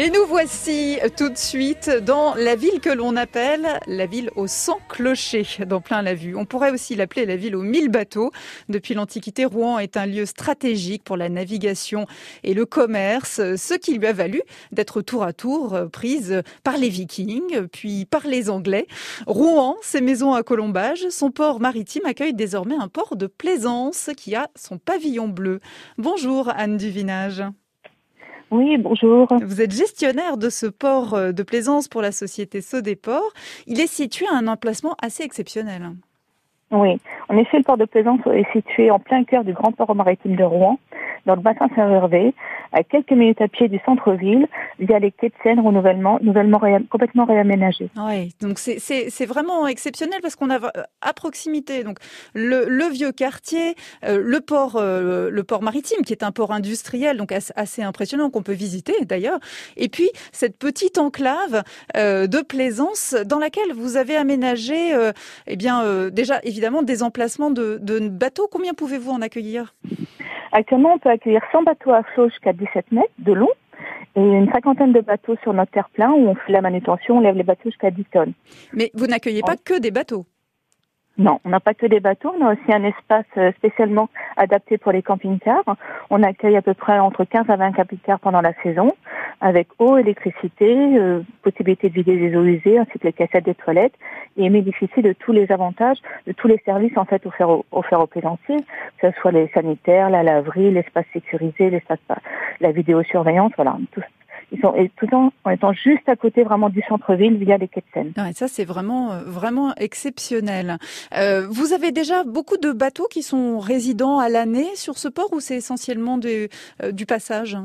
Et nous voici tout de suite dans la ville que l'on appelle la ville aux 100 clochers, dans plein la vue. On pourrait aussi l'appeler la ville aux 1000 bateaux. Depuis l'Antiquité, Rouen est un lieu stratégique pour la navigation et le commerce, ce qui lui a valu d'être tour à tour prise par les Vikings, puis par les Anglais. Rouen, ses maisons à colombage, son port maritime accueille désormais un port de plaisance qui a son pavillon bleu. Bonjour Anne Duvinage. Oui, bonjour. Vous êtes gestionnaire de ce port euh, de plaisance pour la société Sodéport. Il est situé à un emplacement assez exceptionnel. Oui, en effet, le port de Plaisance est situé en plein cœur du grand port maritime de Rouen, dans le bassin Saint-Hervé, à quelques minutes à pied du centre-ville, via les quais de Seine renouvellement, nouvellement complètement réaménagés. Oui, donc c'est vraiment exceptionnel parce qu'on a euh, à proximité donc le, le vieux quartier, euh, le port euh, le port maritime qui est un port industriel donc assez impressionnant qu'on peut visiter d'ailleurs, et puis cette petite enclave de plaisance dans laquelle vous avez aménagé eh bien déjà évidemment des emplacements de, de bateaux. Combien pouvez-vous en accueillir? Actuellement, on peut accueillir 100 bateaux à flot jusqu'à 17 mètres de long et une cinquantaine de bateaux sur notre terre-plein où on fait la manutention, on lève les bateaux jusqu'à 10 tonnes. Mais vous n'accueillez pas que des bateaux? Non, on n'a pas que des bateaux, on a aussi un espace euh, spécialement adapté pour les camping-cars. On accueille à peu près entre 15 à 20 camping-cars pendant la saison, avec eau, électricité, euh, possibilité de vider les eaux usées, ainsi que les cassettes des toilettes, et bénéficier de tous les avantages, de tous les services en fait offerts, aux, offerts aux plaisanciers, que ce soit les sanitaires, la laverie, l'espace sécurisé, l'espace, la vidéosurveillance, voilà, tout, ils sont et tout en, en étant juste à côté vraiment du centre-ville via les quais de Seine. Ouais, ça c'est vraiment euh, vraiment exceptionnel. Euh, vous avez déjà beaucoup de bateaux qui sont résidents à l'année sur ce port ou c'est essentiellement de, euh, du passage?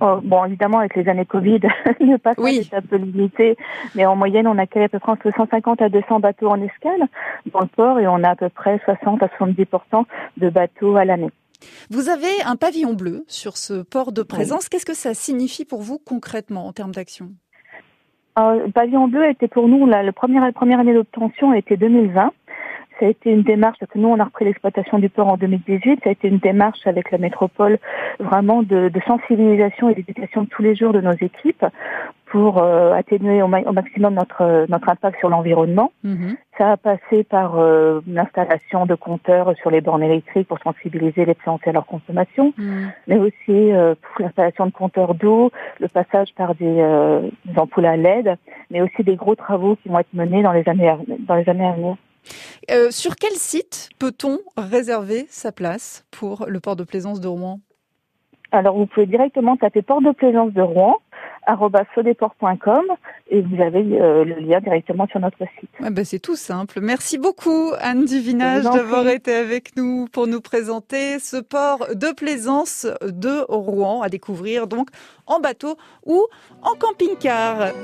Oh, Bon, évidemment, avec les années Covid, le passage oui. est un peu limité, mais en moyenne, on accueille à peu près entre 150 à 200 bateaux en escale dans le port et on a à peu près 60 à 70 de bateaux à l'année. Vous avez un pavillon bleu sur ce port de présence. Oui. Qu'est-ce que ça signifie pour vous concrètement en termes d'action? Euh, Le pavillon bleu était pour nous, la, la première, la première année d'obtention était 2020 ça a été une démarche, parce que nous on a repris l'exploitation du port en 2018, ça a été une démarche avec la métropole vraiment de, de sensibilisation et d'éducation tous les jours de nos équipes pour euh, atténuer au, ma au, maximum notre notre impact sur l'environnement. Mm -hmm. Ça a passé par euh, l'installation de compteurs sur les bornes électriques pour sensibiliser les plaisanciers à leur consommation, mm mais aussi euh, pour l'installation de compteurs d'eau, le passage par des, euh, des ampoules à LED, mais aussi des gros travaux qui vont être menés dans les années dans les années à venir. Euh, sur quel site peut-on réserver sa place pour le port de plaisance de Rouen? Alors, vous pouvez directement taper port de plaisance de Rouen sodeport.com et vous avez euh, le lien directement sur notre site. Ah ben c'est tout simple. Merci beaucoup Anne Duvinage d'avoir été avec nous pour nous présenter ce port de plaisance de Rouen à découvrir donc en bateau ou en camping-car.